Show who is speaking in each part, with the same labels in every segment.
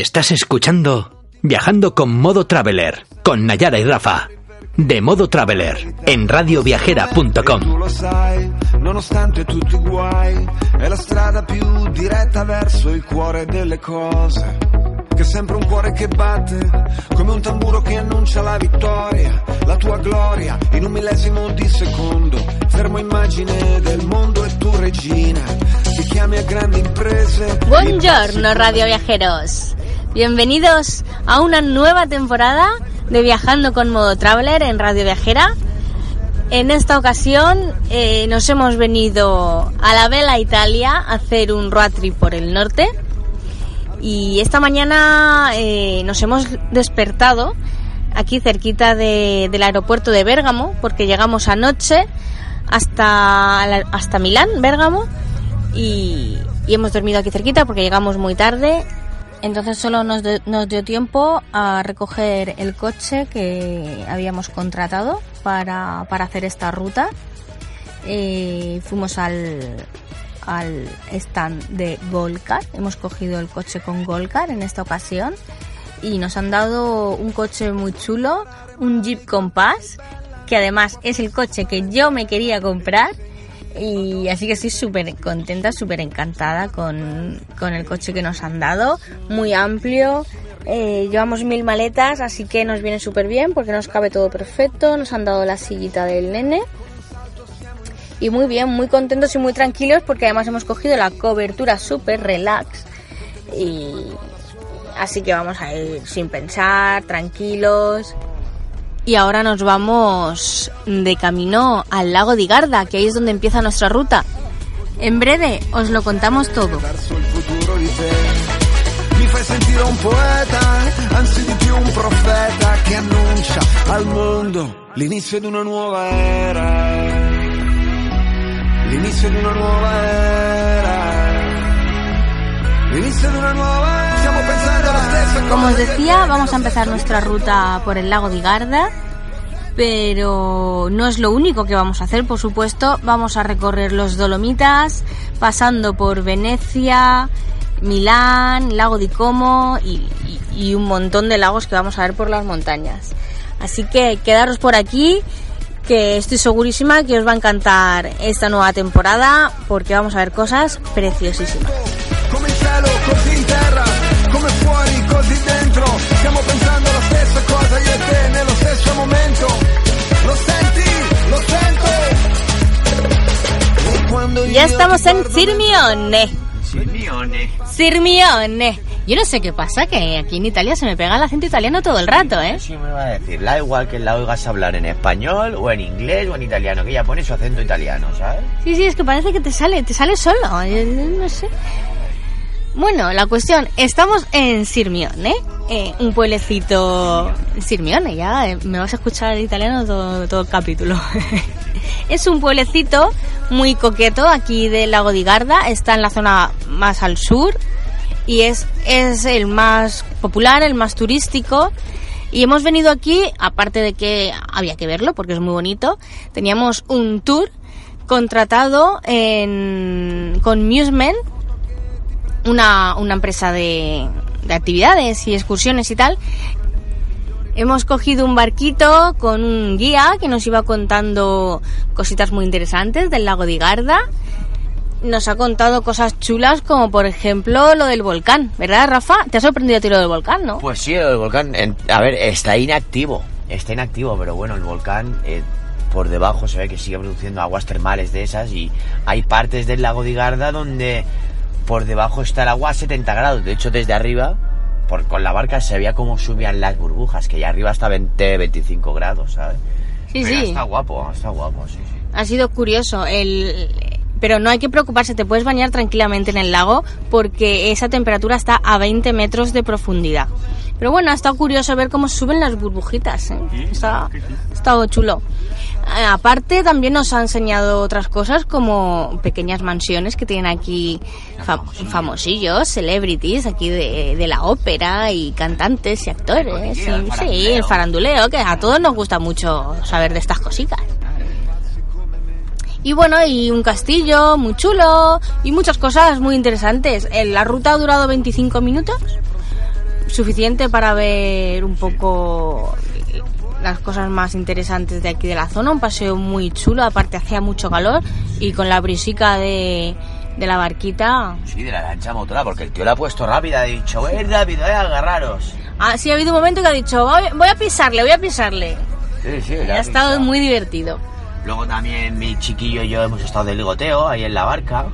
Speaker 1: Estás escuchando Viajando con Modo Traveler, con Nayara y Rafa. De Modo Traveler, en radioviajera.com.
Speaker 2: Tu lo sai, nonostante tutti i guai, è la strada più diretta verso il cuore delle cose. Che è sempre un cuore che batte, come un tamburo che annuncia la vittoria, la tua gloria, in un millesimo di secondo. Fermo immagine del mondo e tu regina, ti chiami a grandi imprese.
Speaker 3: Buongiorno Radio Viajeros. Bienvenidos a una nueva temporada de Viajando con Modo Traveler en Radio Viajera. En esta ocasión eh, nos hemos venido a la Vela Italia a hacer un road trip por el norte. Y esta mañana eh, nos hemos despertado aquí cerquita de- del aeropuerto de Bérgamo, porque llegamos anoche hasta, hasta Milán, Bérgamo, y, y hemos dormido aquí cerquita porque llegamos muy tarde. Entonces solo nos, dio tiempo a recoger el coche que habíamos contratado para, para hacer esta ruta. Eh, fuimos al, al stand de Golcar. Hemos cogido el coche con Golcar en esta ocasión. Y nos han dado un coche muy chulo, un Jeep Compass, que además es el coche que yo me quería comprar. Y así que estoy súper contenta, súper encantada con, con el coche que nos han dado. Muy amplio. Eh, llevamos mil maletas, así que nos viene súper bien porque nos cabe todo perfecto. Nos han dado la sillita del nene. Y muy bien, muy contentos y muy tranquilos porque además hemos cogido la cobertura súper relax. Y así que vamos a ir sin pensar, tranquilos. Y ahora nos vamos de camino al lago di Garda, que ahí es donde empieza nuestra ruta. En breve os lo contamos todo.
Speaker 2: Mi fai sentire un poeta, anzi di più un profeta che annuncia al mondo l'inizio di una nuova era. L'inizio di una nuova era. L'inizio di una nuova era.
Speaker 3: Como os decía, vamos a empezar nuestra ruta por el lago di Garda, pero no es lo único que vamos a hacer, por supuesto. Vamos a recorrer los Dolomitas, pasando por Venecia, Milán, Lago di Como y- y un montón de lagos que vamos a ver por las montañas. Así que quedaros por aquí, que estoy segurísima que os va a encantar esta nueva temporada, porque vamos a ver cosas preciosísimas.
Speaker 2: Stiamo pensando alla stessa cosa, io e te, nello stesso momento. Lo senti, lo sento.
Speaker 3: Ya estamos en Sirmione.
Speaker 4: Sirmione.
Speaker 3: Sirmione. Yo no sé qué pasa, que aquí en Italia se me pega el acento italiano todo el rato, ¿eh?
Speaker 4: Sí me va a decir, da igual que la oigas hablar en español o en inglés o en italiano, que ella pone su acento italiano, ¿sabes?
Speaker 3: Sí, sí, es que parece que te sale, te sale solo, yo no sé. Bueno, la cuestión, estamos en Sirmione, eh, un pueblecito... Sirmione, ya eh, me vas a escuchar en italiano todo, todo el capítulo. es un pueblecito muy coqueto aquí del lago di Garda, está en la zona más al sur y es, es el más popular, el más turístico. Y hemos venido aquí, aparte de que había que verlo porque es muy bonito, teníamos un tour contratado en, con Musement, una, una empresa de, de actividades y excursiones y tal. Hemos cogido un barquito con un guía que nos iba contando cositas muy interesantes del lago de Garda. Nos ha contado cosas chulas como por ejemplo lo del volcán, ¿verdad Rafa? ¿Te ha sorprendido a ti lo del volcán, no?
Speaker 4: Pues sí, el volcán, en- a ver, está inactivo, está inactivo, pero bueno, el volcán eh, por debajo se ve que sigue produciendo aguas termales de esas y hay partes del lago de Garda donde por debajo está el agua a 70 grados. De hecho, desde arriba, por, con la barca se veía cómo subían las burbujas, que ya arriba hasta 20, 25 grados, ¿sabes?
Speaker 3: Sí,
Speaker 4: Pero
Speaker 3: sí.
Speaker 4: Está guapo, está guapo, sí, sí.
Speaker 3: Ha sido curioso. El, Pero no hay que preocuparse, te puedes bañar tranquilamente en el lago porque esa temperatura está a 20 metros de profundidad. Pero bueno, ha estado curioso ver cómo suben las burbujitas. ¿eh? Está, ha estado chulo. Eh, aparte, también nos ha enseñado otras cosas como pequeñas mansiones que tienen aquí fam- famosillos, celebrities aquí de, de la ópera y cantantes y actores.
Speaker 4: el
Speaker 3: Sí, sí, el faranduleo, que a todos nos gusta mucho saber de estas cositas. Y bueno, y un castillo muy chulo y muchas cosas muy interesantes. Eh, La ruta ha durado 25 minutos, suficiente para ver un poco las cosas más interesantes de aquí de la zona. Un paseo muy chulo, aparte hacía mucho calor y con la brisica de, de la barquita.
Speaker 4: Sí, de la lancha motora, porque el tío la ha puesto rápida, ha dicho, ven rápido, eh, agarraros.
Speaker 3: Ah, sí, ha habido un momento que ha dicho, voy, a pisarle, voy a pisarle.
Speaker 4: Sí, sí,
Speaker 3: ha estado muy divertido.
Speaker 4: Luego también mi chiquillo y yo hemos estado de ligoteo ahí en la barca.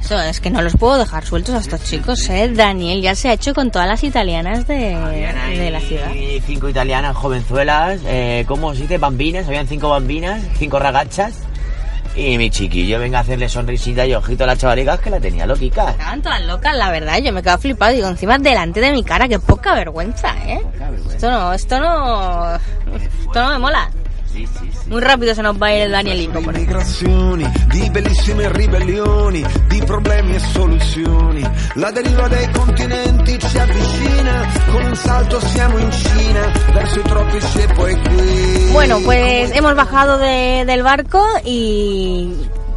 Speaker 3: Eso es que no los puedo dejar sueltos a estos chicos, ¿eh? Daniel ya se ha hecho con todas las italianas de, de la ciudad.
Speaker 4: cinco italianas jovenzuelas, eh, ¿cómo se dice? Bambinas, habían cinco bambinas, cinco ragachas. Y mi chiquillo venga a hacerle sonrisita y ojito a las chavalicas que la tenía loquica.
Speaker 3: Estaban todas locas, la verdad. Yo me quedo flipado. Digo, encima delante de mi cara, qué poca vergüenza, ¿eh? Esto no, esto no. Esto no me mola.
Speaker 4: Sí, sí, sí.
Speaker 3: Muy rápido se nos va a ir el Danielito por ahí.
Speaker 2: migrazioni, di bellissime ribellioni, di problemi e soluzioni. La deriva dei continenti ci avvicina, con un salto siamo in Cina, verso i tropici e poi qui.
Speaker 3: Bueno, pues hemos bajado de- del barco y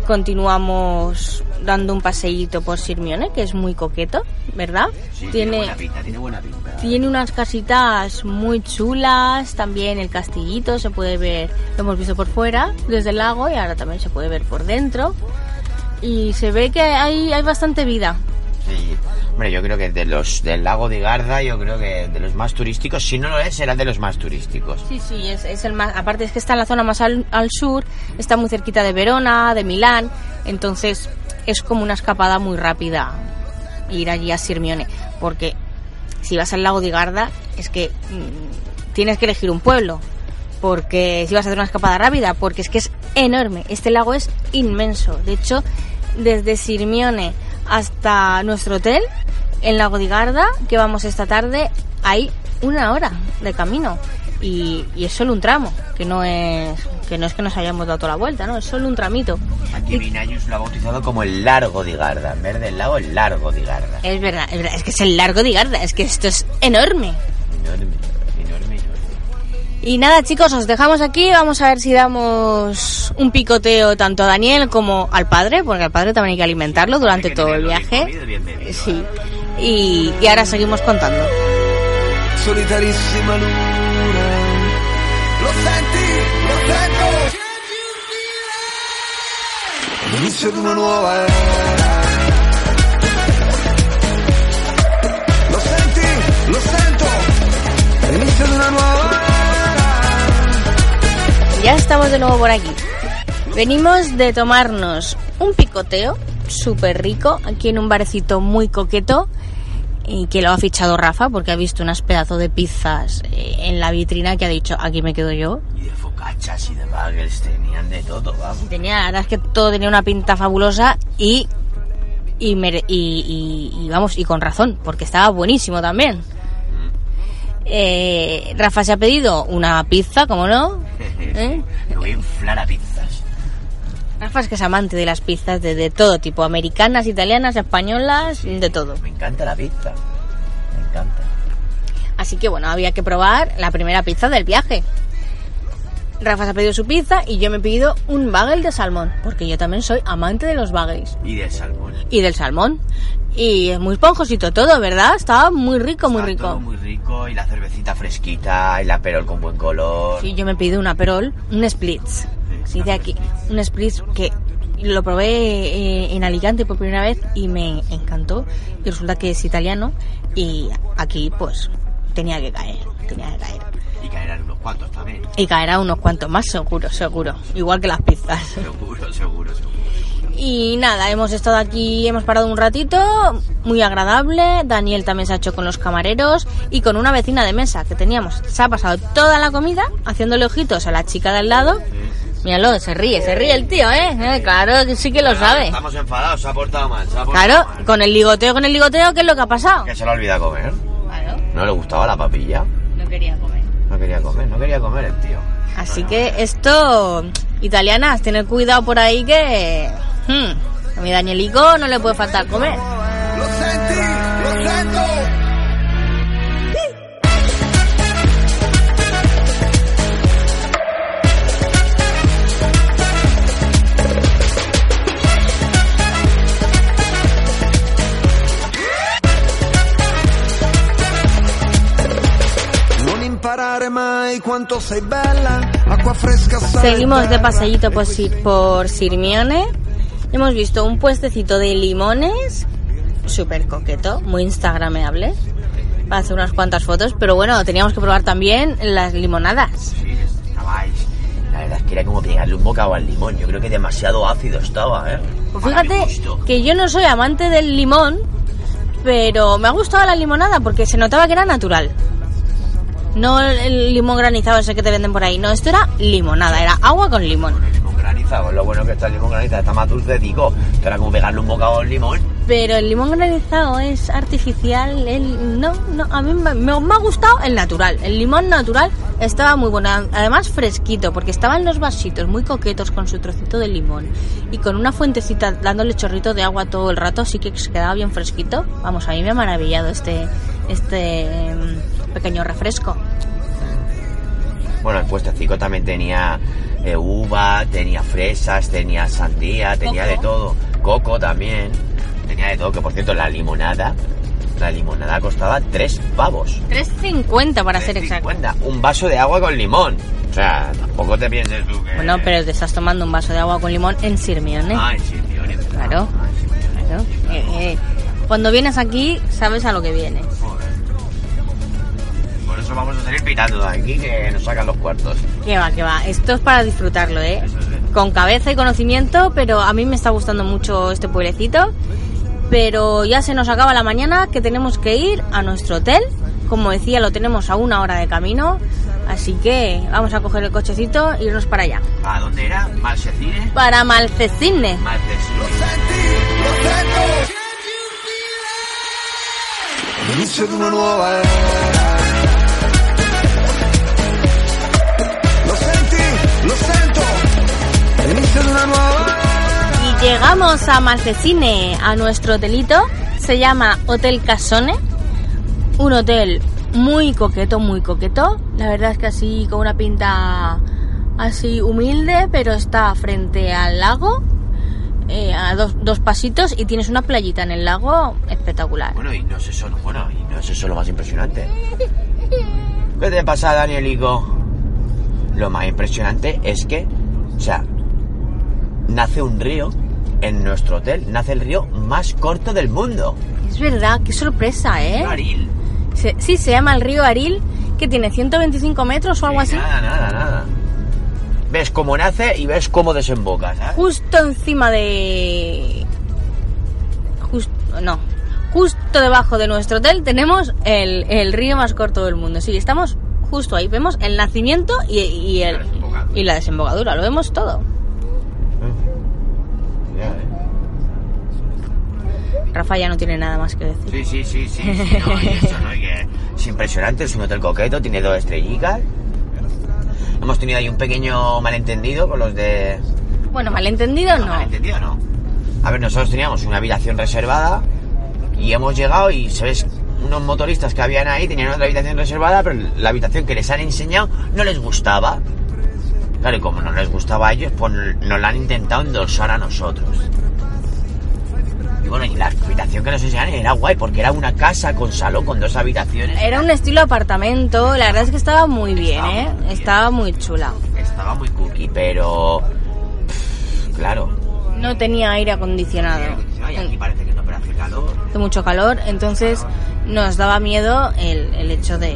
Speaker 3: continuamos dando un paseíto por Sirmione, que es muy coqueto, ¿verdad?
Speaker 4: Sí, tiene buena pinta, tiene buena pinta.
Speaker 3: Tiene unas casitas muy chulas, también el castillito se puede ver, lo hemos visto por fuera, desde el lago, y ahora también se puede ver por dentro. Y se ve que hay, hay bastante vida.
Speaker 4: Sí. Hombre, yo creo que de los del lago de Garda, yo creo que de los más turísticos, si no lo es, será de los más turísticos.
Speaker 3: Sí, sí, es, es el más, aparte es que está en la zona más al, al sur, está muy cerquita de Verona, de Milán, entonces es como una escapada muy rápida ir allí a Sirmione, porque si vas al lago de Garda es que mm, tienes que elegir un pueblo, porque si vas a hacer una escapada rápida, porque es que es enorme, este lago es inmenso, de hecho desde Sirmione hasta nuestro hotel en Lago de Garda, que vamos esta tarde, hay una hora de camino y, y es solo un tramo, que no es que no es que nos hayamos dado toda la vuelta, no, es solo un tramito.
Speaker 4: Aquí Vinayus lo ha bautizado como el largo de Garda. En vez del lago, el largo de Garda.
Speaker 3: Es verdad, es verdad, es que es el largo de Garda, es que esto es enorme.
Speaker 4: Enorme, enorme, enorme.
Speaker 3: Y nada, chicos, os dejamos aquí. Vamos a ver si damos un picoteo tanto a Daniel como al padre, porque al padre también hay que alimentarlo durante
Speaker 4: que
Speaker 3: todo el viaje.
Speaker 4: comido,
Speaker 3: Sí.
Speaker 4: ¿eh?
Speaker 3: Y, y ahora seguimos contando.
Speaker 2: Solitarissima luna, L'inizio di una nuova era. Lo senti, lo sento. L'inizio di una nuova era.
Speaker 3: Ya estamos de nuevo por aquí. Venimos de tomarnos un picoteo súper rico aquí en un barecito muy coqueto y que lo ha fichado Rafa porque ha visto unas pedazos de pizzas eh, en la vitrina que ha dicho aquí me quedo yo.
Speaker 4: Focachas y de bagels tenían de todo, vamos.
Speaker 3: Tenía, la verdad es que todo tenía una pinta fabulosa y y, mere- y, y- y vamos y con razón porque estaba buenísimo también. Eh, Rafa se ha pedido una pizza, como no. ¿Eh?
Speaker 4: Me voy a inflar a pizzas.
Speaker 3: Rafa es que es amante de las pizzas de, de todo tipo, americanas, italianas, españolas, de todo.
Speaker 4: Me encanta la pizza. Me encanta.
Speaker 3: Así que bueno, había que probar la primera pizza del viaje. Rafa se ha pedido su pizza y yo me he pedido un bagel de salmón, porque yo también soy amante de los bagels
Speaker 4: Y del salmón.
Speaker 3: y del salmón. Y es muy esponjosito todo, ¿verdad? Estaba muy rico, muy
Speaker 4: Está todo
Speaker 3: rico.
Speaker 4: muy rico y la cervecita fresquita y la perol con buen color.
Speaker 3: Sí, yo me he pedido una perol, un splits. Sí, de aquí, un splits que lo probé eh, en Alicante por primera vez y me encantó. Y resulta que es italiano y aquí pues tenía que caer, tenía que caer.
Speaker 4: Y caerán unos cuantos también.
Speaker 3: Y caerá unos cuantos más, seguro, seguro. Igual que las pizzas.
Speaker 4: Seguro, seguro, seguro.
Speaker 3: Y nada, hemos estado aquí, hemos parado un ratito, muy agradable. Daniel también se ha hecho con los camareros y con una vecina de mesa que teníamos. Se ha pasado toda la comida haciéndole ojitos a la chica de al lado, Míralo, se ríe, se ríe el tío, ¿eh? Eh, Claro que sí que lo sabe.
Speaker 4: Estamos enfadados, se ha portado mal. Se ha portado
Speaker 3: Claro,
Speaker 4: mal.
Speaker 3: con el ligoteo, con el ligoteo, ¿qué es lo que ha pasado?
Speaker 4: Que se lo olvida comer.
Speaker 3: Claro,
Speaker 4: No le gustaba la papilla.
Speaker 3: no quería comer.
Speaker 4: No quería comer, no quería comer el tío.
Speaker 3: Así que esto, italianas, tener cuidado por ahí que... hmm, a mi Danielico no le puede faltar comer.
Speaker 2: Lo lo.
Speaker 3: Seguimos de paseíto por, por Sirmione. Hemos visto un puestecito de limones, súper coqueto, muy instagrameable, para hacer unas cuantas fotos. Pero bueno, teníamos que probar también las limonadas.
Speaker 4: Sí. La verdad es que era como pegarle un bocado al limón. Yo creo que demasiado ácido estaba, ¿eh?
Speaker 3: Pues fíjate que yo no soy amante del limón, pero me ha gustado la limonada porque se notaba que era natural. No el- limón granizado ese que te venden por ahí, no, esto era limonada, era agua con limón.
Speaker 4: El limón granizado, lo bueno que está el limón granizado, está más dulce, digo. Que era como pegarle un bocado al limón.
Speaker 3: Pero el limón granizado es artificial, el, no, no, a mí me, me- me ha gustado el natural. El limón natural estaba muy bueno, además fresquito, porque estaban los vasitos muy coquetos con su trocito de limón y con una fuentecita dándole chorrito de agua todo el rato, así que se quedaba bien fresquito. Vamos, a mí me ha maravillado este, este pequeño refresco.
Speaker 4: Bueno, el puestecico también tenía eh, uva, tenía fresas, tenía sandía, tenía
Speaker 3: Coco.
Speaker 4: de todo. Coco también. Tenía de todo, que por cierto, la limonada. La limonada costaba 3 pavos.
Speaker 3: 3.50 para ser exacto.
Speaker 4: 3,50. Un vaso de agua con limón. O sea, tampoco te pienses tú que...
Speaker 3: Bueno, pero te estás tomando un vaso de agua con limón en Sirmione.
Speaker 4: Sí, tío, ni-
Speaker 3: Claro. Claro. Eh, eh, Cuando vienes aquí, sabes a lo que vienes.
Speaker 4: Vamos a salir pitando de aquí que nos sacan los cuartos.
Speaker 3: Que va, que va. Esto es para disfrutarlo, ¿eh?
Speaker 4: Eso es, ¿eh?
Speaker 3: Con cabeza y conocimiento, pero a mí me está gustando mucho este pueblecito. Pero ya se nos acaba la mañana, que tenemos que ir a nuestro hotel. Como decía, lo tenemos a una hora de camino. Así que vamos a coger el cochecito e irnos para allá.
Speaker 4: ¿A dónde era? ¿Malsecine?
Speaker 3: Para
Speaker 2: sento. Inizio di una nuova era.
Speaker 3: Y llegamos a Malcecine, a nuestro hotelito. Se llama Hotel Casone. Un hotel muy coqueto, muy coqueto. La verdad es que así con una pinta así humilde, pero está frente al lago. eh, a dos, dos pasitos y tienes una playita en el lago espectacular.
Speaker 4: Bueno, y no es eso, bueno, y no es eso lo más impresionante. ¿Qué te pasa, Danielico? Lo más impresionante es que, o sea, nace un río en nuestro hotel, nace el río más corto del mundo.
Speaker 3: Es verdad, qué sorpresa, ¿eh?
Speaker 4: Aril.
Speaker 3: Se- sí, se llama el río Aril, que tiene 125 metros o algo así.
Speaker 4: Nada, nada, nada. Ves cómo nace y ves cómo desemboca, ¿sabes?
Speaker 3: justo encima de justo no justo debajo de nuestro hotel tenemos el, el río más corto del mundo sí estamos justo ahí vemos el nacimiento y, y el
Speaker 4: La
Speaker 3: y la desembocadura lo vemos todo
Speaker 4: Ya, ¿eh?
Speaker 3: Rafa ya no tiene nada más que decir
Speaker 4: Sí, sí, sí, sí, sí, no, eso, ¿no? Es impresionante, es un hotel coqueto, tiene dos estrellitas. Hemos tenido ahí un pequeño malentendido con los de...
Speaker 3: bueno malentendido no
Speaker 4: malentendido no. A ver, nosotros teníamos una habitación reservada y hemos llegado y, ¿sabes? Unos motoristas que habían ahí tenían otra habitación reservada, pero la habitación que les han enseñado no les gustaba. Claro, y como no les gustaba a ellos, pues nos la han intentado endosar a nosotros. Y bueno, y la habitación que nos enseñaron era guay, porque era una casa con salón, con dos habitaciones.
Speaker 3: era un estilo apartamento la verdad es que estaba muy bien
Speaker 4: Estaba
Speaker 3: eh
Speaker 4: muy bien.
Speaker 3: estaba muy chula
Speaker 4: Estaba muy cookie, pero... pff, Claro.
Speaker 3: no tenía aire acondicionado
Speaker 4: Ay, aquí parece que no, pero hace calor.
Speaker 3: de mucho calor, entonces nos daba miedo el, el hecho de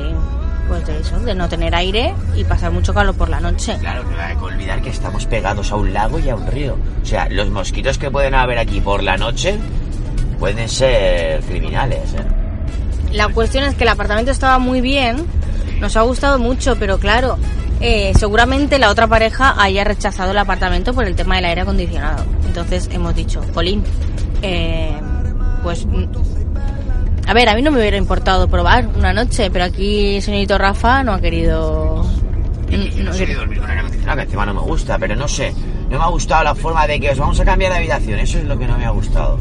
Speaker 3: pues de eso, de no tener aire y pasar mucho calor por la noche.
Speaker 4: Claro, no hay que olvidar que estamos pegados a un lago y a un río. O sea, los mosquitos que pueden haber aquí por la noche pueden ser criminales, ¿eh?
Speaker 3: La cuestión es que el apartamento estaba muy bien, nos ha gustado mucho, pero claro, eh, seguramente la otra pareja haya rechazado el apartamento por el tema del aire acondicionado. Entonces hemos dicho, Colín, eh, pues... A ver, a mí no me hubiera importado probar una noche, pero aquí señorito Rafa no ha querido... No
Speaker 4: no sé
Speaker 3: querido-
Speaker 4: dormir con acondicionado, que encima no me gusta, pero no sé. No me ha gustado la forma de que os vamos a cambiar de habitación. Eso es lo que no me ha gustado.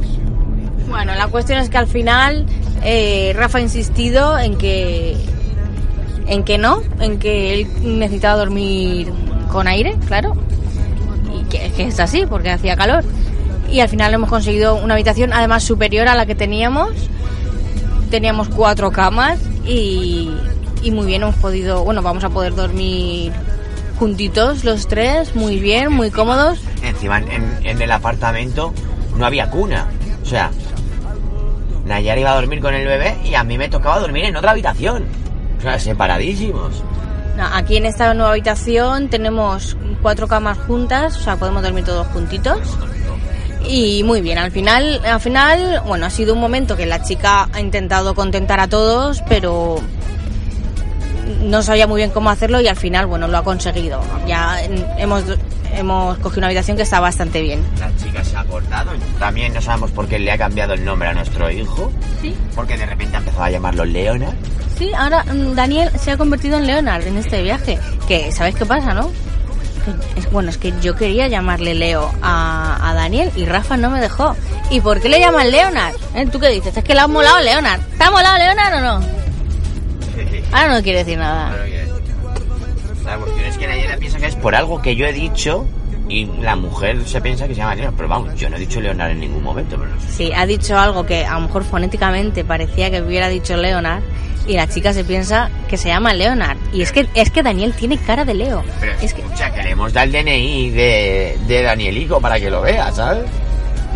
Speaker 3: Bueno, la cuestión es que al final eh, Rafa ha insistido en que en que no, en que él necesitaba dormir con aire, claro, y que, que es así porque hacía calor. Y al final hemos conseguido una habitación además superior a la que teníamos. Teníamos cuatro camas y, y muy bien hemos podido, bueno, vamos a poder dormir juntitos los tres, muy bien, muy cómodos.
Speaker 4: Encima en, el apartamento no había cuna. O sea, Nayara iba a dormir con el bebé y a mí me tocaba dormir en otra habitación. O sea, separadísimos.
Speaker 3: No, aquí en esta nueva habitación tenemos cuatro camas juntas, o sea, podemos dormir todos juntitos. Y muy bien, al final, al final, bueno, ha sido un momento que la chica ha intentado contentar a todos, pero no sabía muy bien cómo hacerlo y al final, bueno, lo ha conseguido. Ya hemos, hemos cogido una habitación que está bastante bien.
Speaker 4: La chica se ha acordado. También no sabemos por qué le ha cambiado el nombre a nuestro hijo.
Speaker 3: Sí,
Speaker 4: Porque de repente ha empezado a llamarlo Leonard.
Speaker 3: sí, ahora mm, Daniel se ha convertido en Leonard en este viaje. Que, ¿sabes qué pasa, no? Es- bueno, es que yo quería llamarle Leo a, a Daniel y Rafa no me dejó. ¿Y por qué le llaman Leonard? ¿Eh? ¿Tú qué dices? ¿Es que le ha molado Leonard? ¿Te ha molado Leonard o no? Ahora no quiere decir nada.
Speaker 4: La cuestión es que Nayara piensa que es por algo que yo he dicho y la mujer se piensa que se llama Leonard. Pero vamos, yo no he dicho Leonard en ningún momento. Pero no sé.
Speaker 3: Sí, ha dicho algo que a lo mejor fonéticamente parecía que hubiera dicho Leonard y la chica se piensa que se llama Leonard. Y es que, es que Daniel tiene cara de Leo.
Speaker 4: Pero
Speaker 3: Es que,
Speaker 4: escucha, que le hemos dado el DNI de, de Danielico para que lo vea, ¿sabes?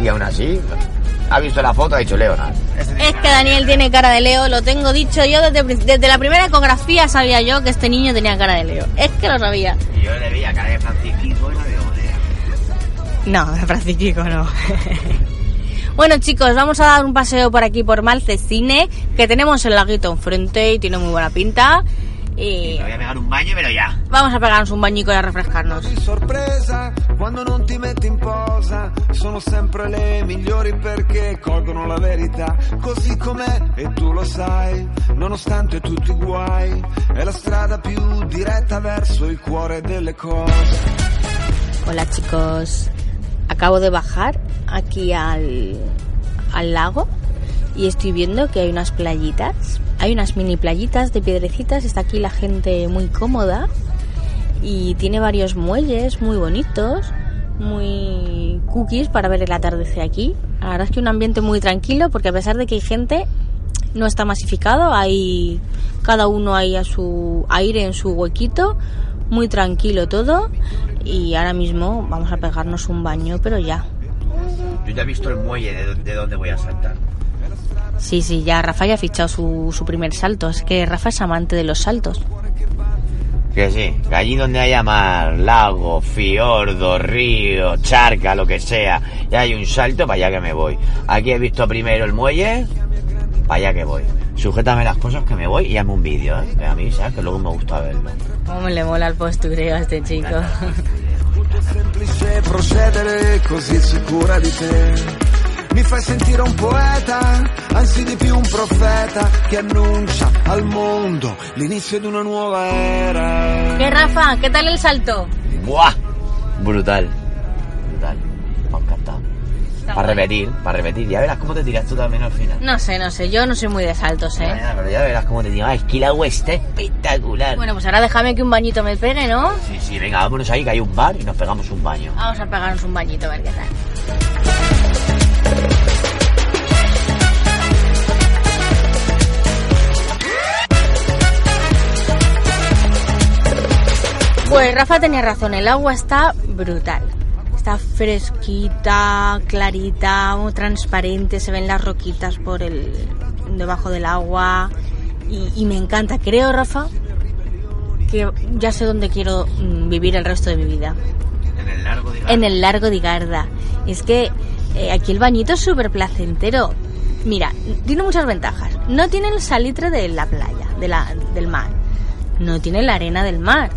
Speaker 4: Y aún así, ha visto la foto, ha dicho Leonard.
Speaker 3: Es que Daniel tiene cara de Leo, lo tengo dicho yo desde, desde la primera ecografía sabía yo que este niño tenía cara de Leo. Es que lo sabía.
Speaker 4: Y yo le veía cara de Francisco y no digo,
Speaker 3: No, Francisco no. bueno chicos, vamos a dar un paseo por aquí por Malcesine, que tenemos el laguito enfrente y tiene muy buena pinta. Y
Speaker 4: Me voy a pegar un baño, pero ya.
Speaker 3: vamos a pegarnos un bañico y a refrescarnos.
Speaker 2: Di sorpresa quando non ti metti in posa sono sempre le migliori perché colgono la verità così com'è e tu lo sai nonostante tutti i guai è la strada più diretta verso il cuore delle cose
Speaker 3: Hola chicos, acabo de bajar aquí al, al lago y estoy viendo que hay unas playitas, hay unas mini playitas de piedrecitas, está aquí la gente muy cómoda y tiene varios muelles muy bonitos, muy cookies para ver el atardecer aquí. La verdad es que un ambiente muy tranquilo porque a pesar de que hay gente no está masificado, hay cada uno ahí a su aire en su huequito, muy tranquilo todo y ahora mismo vamos a pegarnos un baño, pero ya.
Speaker 4: Yo ya he visto el muelle de, de donde voy a saltar.
Speaker 3: Sí, sí, ya Rafa ya ha fichado su, su primer salto, es que Rafa es amante de los saltos.
Speaker 4: Que sí, que allí donde haya mar, lago, fiordo, río, charca, lo que sea, y hay un salto, para allá que me voy. Aquí he visto primero el muelle, para allá que voy. Sujétame las cosas que me voy y hazme un vídeo, ¿eh? Que a mí, ¿sabes? Que luego me gusta verlo.
Speaker 3: Cómo le mola el postureo a este chico.
Speaker 2: Molto semplice procedere così sicura di te. Mi fai sentire un poeta, anzi di più un profeta che annuncia al mondo l'inizio di una nuova era.
Speaker 3: ¿Qué Rafa? ¿Qué tal el salto?
Speaker 4: ¡Buah! Brutal. Para repetir, para repetir. Ya verás cómo te tiras tú también al final.
Speaker 3: No sé, no sé, yo no soy muy de saltos, ¿eh?
Speaker 4: Ya, Pero ya verás cómo te tiras. Es que el agua está espectacular.
Speaker 3: Bueno, pues ahora déjame que un bañito me pegue, ¿no?
Speaker 4: Sí, sí, venga, vámonos ahí que hay un bar y nos pegamos un baño.
Speaker 3: Vamos a pegarnos un bañito a ver qué tal. Pues Rafa tenía razón, el agua está brutal. Está fresquita, clarita, muy transparente, se ven las roquitas por el debajo del agua y, y me encanta. Creo, Rafa, que ya sé dónde quiero mm, vivir el resto de mi vida
Speaker 4: En el largo de
Speaker 3: en el largo de Garda. Es que eh, aquí el bañito es súper placentero. Mira, tiene muchas ventajas. No tiene el salitre de la playa, de la, del mar. No tiene la arena del mar.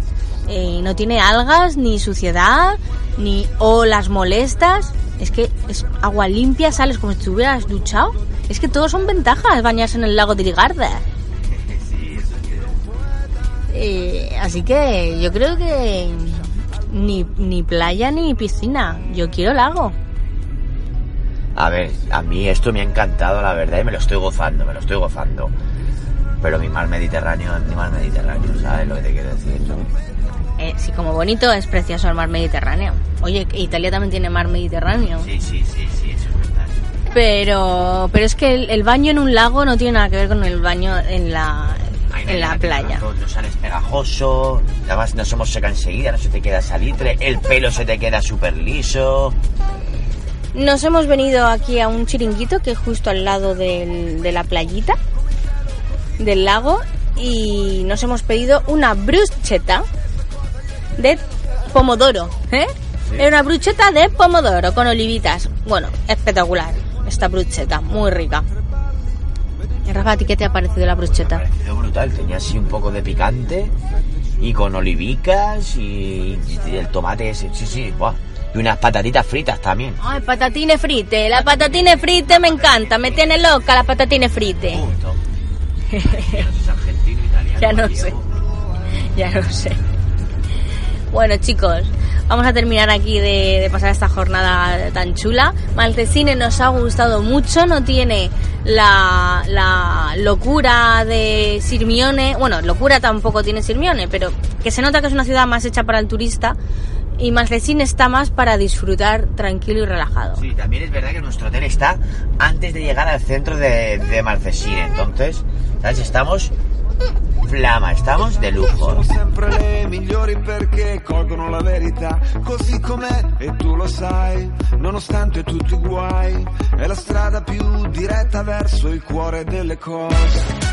Speaker 3: Eh, no tiene algas, ni suciedad, ni olas molestas. Es que es agua limpia, sales como si te hubieras duchado. Es que todos son ventajas bañarse en el lago de Ligarda. Eh, así que yo creo que ni, ni playa ni piscina. Yo quiero lago.
Speaker 4: A ver, a mí esto me ha encantado, la verdad, y me lo estoy gozando, me lo estoy gozando. Pero mi mar Mediterráneo mi mar Mediterráneo, ¿sabes lo que te quiero decir?
Speaker 3: Eh, sí, como bonito es precioso el mar Mediterráneo. Oye, Italia también tiene mar Mediterráneo.
Speaker 4: Sí, sí, sí, sí, eso es verdad.
Speaker 3: Pero, pero es que el, el baño en un lago no tiene nada que ver con el baño en la, en la playa.
Speaker 4: No, sales pegajoso, además no somos seca enseguida, no se te queda salitre, el pelo se te queda súper liso.
Speaker 3: Nos hemos venido aquí a un chiringuito que es justo al lado del- de la playita, del lago, y nos hemos pedido una bruschetta de pomodoro, ¿eh? Es una bruschetta de pomodoro con olivitas. Bueno, espectacular esta bruschetta, muy rica. Rafa, ¿a ti qué te ha parecido la
Speaker 4: Me ha
Speaker 3: bruschetta?
Speaker 4: parecido brutal, tenía así un poco de picante y con olivicas y, y el tomate ese, sí, sí, buah. Y unas patatitas fritas también.
Speaker 3: Ay, patatine frite, la patatine frite me encanta, me tiene loca la patatine frite.
Speaker 4: Punto. Yo no sé si es argentino, italiano,
Speaker 3: Ya no sé. Bueno, chicos, vamos a terminar aquí de, pasar esta jornada tan chula. Maltesine nos ha gustado mucho, no tiene la, locura de Sirmione. Bueno, locura tampoco tiene Sirmione, pero que se nota que es una ciudad más hecha para el turista. Y Maltesine está más para disfrutar tranquilo y relajado.
Speaker 4: Sí, también es verdad que nuestro hotel está antes de llegar al centro de, de entonces, ¿sabes? Estamos flama, estamos de lujo.
Speaker 2: Sono sempre le migliori perché colgono la verità così com'è e tu lo sai, nonostante tutti i guai, è la strada più diretta verso il cuore delle cose.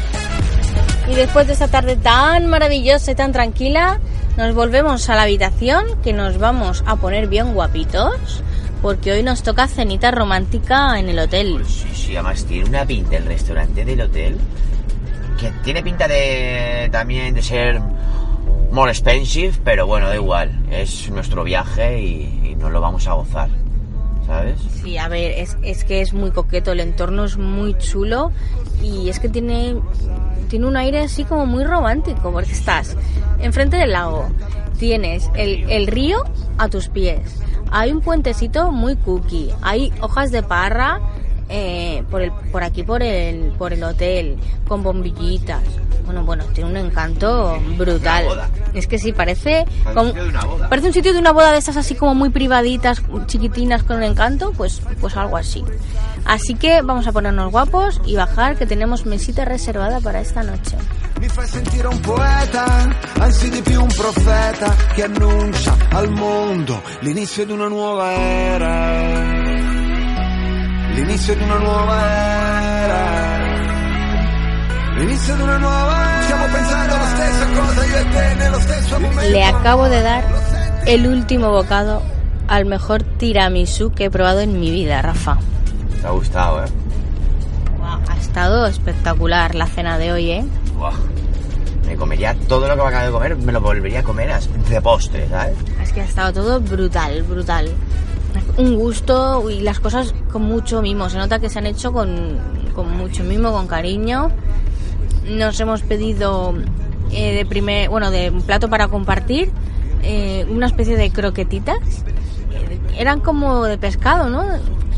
Speaker 3: Y después de esta tarde tan maravillosa y tan tranquila, nos volvemos a la habitación, que nos vamos a poner bien guapitos, porque hoy nos toca cenita romántica en el hotel.
Speaker 4: Sí, sí, además tiene una pinta el restaurante del hotel que tiene pinta de también de ser more expensive, pero bueno, da igual, es nuestro viaje y, y nos lo vamos a gozar, ¿sabes?
Speaker 3: Sí, a ver, es, es que es muy coqueto, el entorno es muy chulo y es que tiene, tiene un aire así como muy romántico, porque estás enfrente del lago, tienes el, el río a tus pies, hay un puentecito muy cookie, hay hojas de parra eh, por, el, por aquí por el, por el hotel, con bombillitas. Bueno, bueno, tiene un encanto brutal. Es que sí, parece
Speaker 4: Parece
Speaker 3: como-
Speaker 4: un sitio de una boda.
Speaker 3: parece un sitio de una boda de estas así como muy privaditas, chiquitinas con un encanto, pues, pues algo así. Así que vamos a ponernos guapos y bajar que tenemos mesita reservada para esta noche.
Speaker 2: Mi fai sentire un poeta, anzi di più un profeta che annuncia al mondo l'inizio di una nuova era. L'inizio di una nuova era. L'inizio di una nuova era. Stiamo pensando la stessa cosa io e te nello stesso momento.
Speaker 3: Le acabo de dar el último bocado al mejor tiramisú que he probado en mi vida, Rafa.
Speaker 4: Te ha gustado, ¿eh?
Speaker 3: Guau, ha estado espectacular la cena de hoy, ¿eh?
Speaker 4: Me comería todo lo que me acabo de comer, me lo volvería a comer de postre, ¿sabes?
Speaker 3: Es que ha estado todo brutal, brutal. Un gusto y las cosas con mucho mimo. Se nota que se han hecho con, con mucho mimo, con cariño. Nos hemos pedido eh, de primer, bueno, de un plato para compartir, eh, una especie de croquetitas. Eh, Eran como de pescado, ¿no?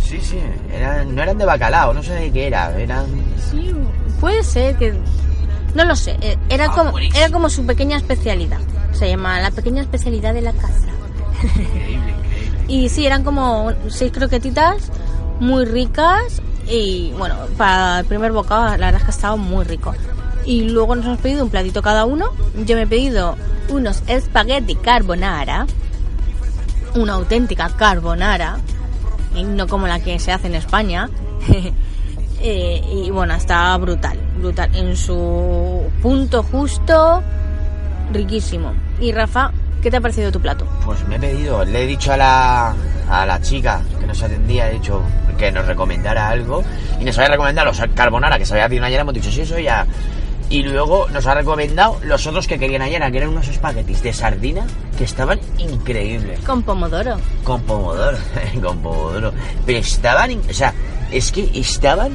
Speaker 4: Sí, sí, eran, no eran de bacalao, no sé de qué era, eran...
Speaker 3: Sí, puede ser que... No lo sé, eh, era,
Speaker 4: Ah,
Speaker 3: como, era como su pequeña especialidad. Se llama la pequeña especialidad de la casa.
Speaker 4: Increíble.
Speaker 3: Y sí, eran como seis croquetitas muy ricas y bueno, para el primer bocado la verdad es que ha estado muy rico. Y luego nos hemos pedido un platito cada uno. Yo me he pedido unos espagueti carbonara, una auténtica carbonara, no como la que se hace en España. Eh, y bueno, está brutal, brutal. En su punto justo, riquísimo. Y Rafa, ¿qué te ha parecido tu plato?
Speaker 4: Pues me he pedido, le he dicho a la, a la chica que nos atendía, he dicho que nos recomendara algo y nos había recomendado los carbonara que se había pedido ayer, hemos dicho, sí, eso ya, Y luego nos ha recomendado los otros que querían ayer, que eran unos espaguetis de sardina que estaban increíbles.
Speaker 3: Con pomodoro.
Speaker 4: Con pomodoro, con pomodoro. Pero estaban, o sea, es que estaban,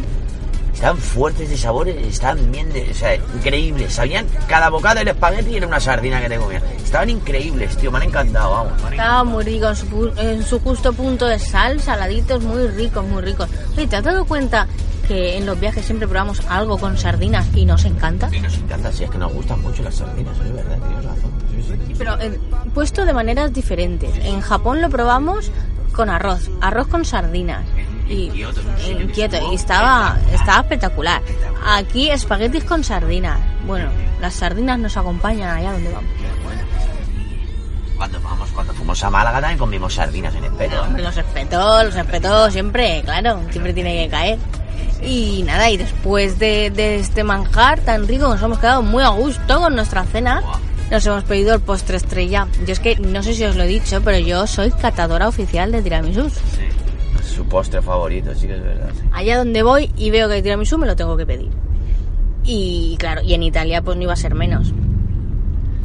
Speaker 4: estaban fuertes de sabores, estaban bien, de, o sea, increíbles. Sabían, cada bocado del espagueti era una sardina que te comían. Estaban increíbles, tío, me han encantado, vamos. han
Speaker 3: Estaba muy rico en su, en su justo punto de sal, saladitos, muy ricos, muy ricos. Oye, ¿te has dado cuenta que en los viajes siempre probamos algo con sardinas y nos encanta?
Speaker 4: Y nos encanta, si es que nos gustan mucho las sardinas, es verdad, tienes razón. Sí, sí.
Speaker 3: Pero eh, puesto de maneras diferentes. En Japón lo probamos con arroz, arroz con sardinas. Y,
Speaker 4: Kioto, estuvo
Speaker 3: y estaba,
Speaker 4: espectacular.
Speaker 3: estaba espectacular. Aquí espaguetis con sardinas. Bueno, las sardinas nos acompañan allá donde vamos.
Speaker 4: Cuando vamos, cuando fuimos a Málaga también comimos sardinas en el peto.
Speaker 3: Hombre, Los respetó, los respetó siempre, claro, siempre tiene que caer. Y nada, y después de, de este manjar tan rico, nos hemos quedado muy a gusto con nuestra cena. Nos hemos pedido el postre estrella. Yo es que no sé si os lo he dicho, pero yo soy catadora oficial de tiramisú.
Speaker 4: Sí. Su postre favorito, sí que es verdad. sí.
Speaker 3: Allá donde voy y veo que hay tiramisú, me lo tengo que pedir. Y claro, y en Italia pues no iba a ser menos.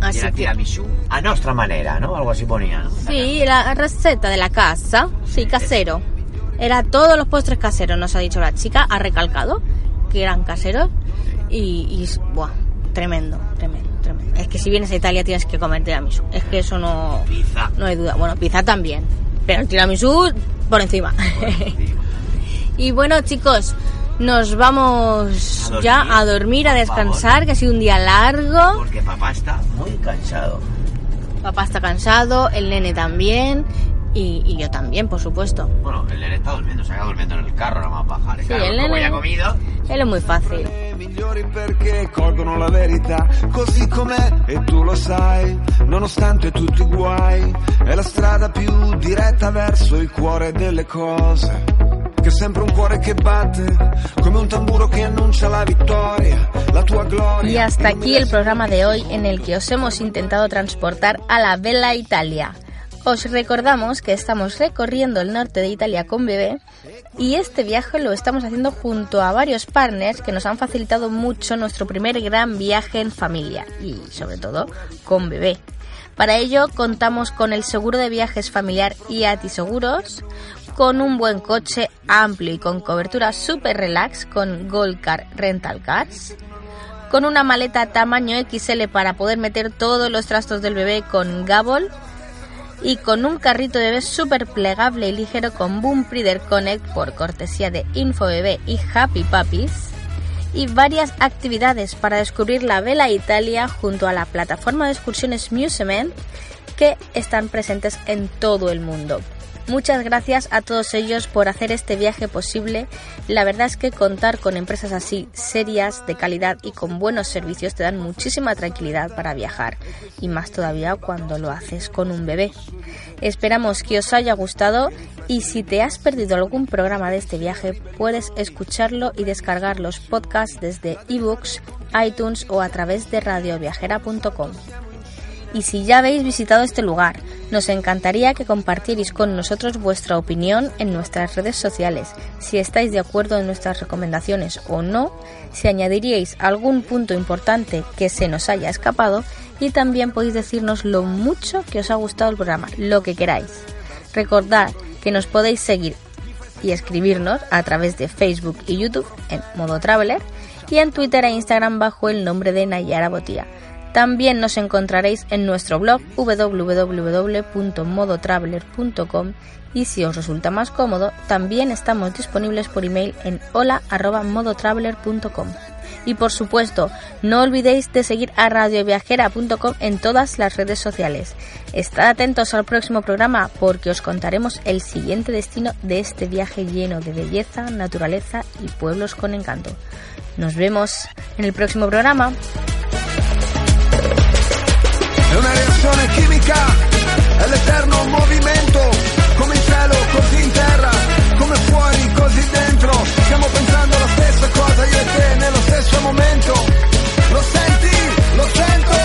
Speaker 3: Así
Speaker 4: era
Speaker 3: que...
Speaker 4: tiramisú a nuestra manera, ¿no? Algo así ponía, ¿no?
Speaker 3: Sí, la receta de la casa, sí, casero. Era todos los postres caseros, nos ha dicho la chica, ha recalcado que eran caseros y, y buah, tremendo, tremendo, tremendo. Es que si vienes a Italia tienes que comer tiramisú, es que eso no,
Speaker 4: Pizza.
Speaker 3: no hay duda. Bueno, pizza también, pero el tiramisú por encima. y bueno, chicos, nos vamos
Speaker 4: A
Speaker 3: ya a dormir, a descansar,
Speaker 4: favor.
Speaker 3: que ha sido un día largo.
Speaker 4: Porque papá está muy cansado.
Speaker 3: Papá está cansado, el nene también y, y yo también, por supuesto.
Speaker 4: Bueno, el nene está durmiendo, se acaba durmiendo en el carro, nada más bajar.
Speaker 3: Sí,
Speaker 4: claro, ha comido,
Speaker 3: Él es muy fácil.
Speaker 2: migliori perché colgono la verità così com'è e tu lo sai nonostante tutti i guai è la strada più diretta verso il cuore delle cose che è sempre un cuore che batte come un tamburo che annuncia la vittoria la tua gloria
Speaker 3: Y hasta aquí el programa de hoy en el que os hemos intentado transportar a la Bella Italia. Os recordamos que estamos recorriendo el norte de Italia con bebé y este viaje lo estamos haciendo junto a varios partners que nos han facilitado mucho nuestro primer gran viaje en familia y sobre todo con bebé. Para ello contamos con el seguro de viajes familiar IATI Seguros, con un buen coche amplio y con cobertura super relax con Gold Car Rental Cars, con una maleta tamaño XL para poder meter todos los trastos del bebé con Gabol y con un carrito de bebé súper plegable y ligero con Boom Breeder Connect por cortesía de InfoBebé y Happy Puppies y varias actividades para descubrir la Vela Italia junto a la plataforma de excursiones Musement que están presentes en todo el mundo. Muchas gracias a todos ellos por hacer este viaje posible. La verdad es que contar con empresas así, serias, de calidad y con buenos servicios te dan muchísima tranquilidad para viajar y más todavía cuando lo haces con un bebé. Esperamos que os haya gustado y si te has perdido algún programa de este viaje puedes escucharlo y descargar los podcasts desde ebooks, iTunes o a través de radioviajera.com. Y si ya habéis visitado este lugar, nos encantaría que compartierais con nosotros vuestra opinión en nuestras redes sociales, si estáis de acuerdo en nuestras recomendaciones o no, si añadiríais algún punto importante que se nos haya escapado y también podéis decirnos lo mucho que os ha gustado el programa, lo que queráis. Recordad que nos podéis seguir y escribirnos a través de Facebook y YouTube en modo Traveler y en Twitter e Instagram bajo el nombre de Nayara Botía. También nos encontraréis en nuestro blog www.modotraveler.com y si os resulta más cómodo, también estamos disponibles por email en hola@modotraveler.com. Y por supuesto, no olvidéis de seguir a radioviajera.com en todas las redes sociales. Estad atentos al próximo programa porque os contaremos el siguiente destino de este viaje lleno de belleza, naturaleza y pueblos con encanto. Nos vemos en el próximo programa.
Speaker 2: Reazione chimica, è l'eterno movimento, come in cielo, così in terra, come fuori, così dentro. Stiamo pensando la stessa cosa io e te nello stesso momento. Lo senti? Lo sento.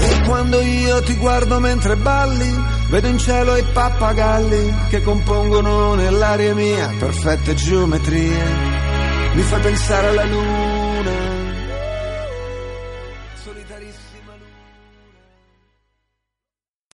Speaker 2: E quando io ti guardo mentre balli, vedo in cielo i pappagalli che compongono nell'aria mia perfette geometrie. Mi fai pensare alla luna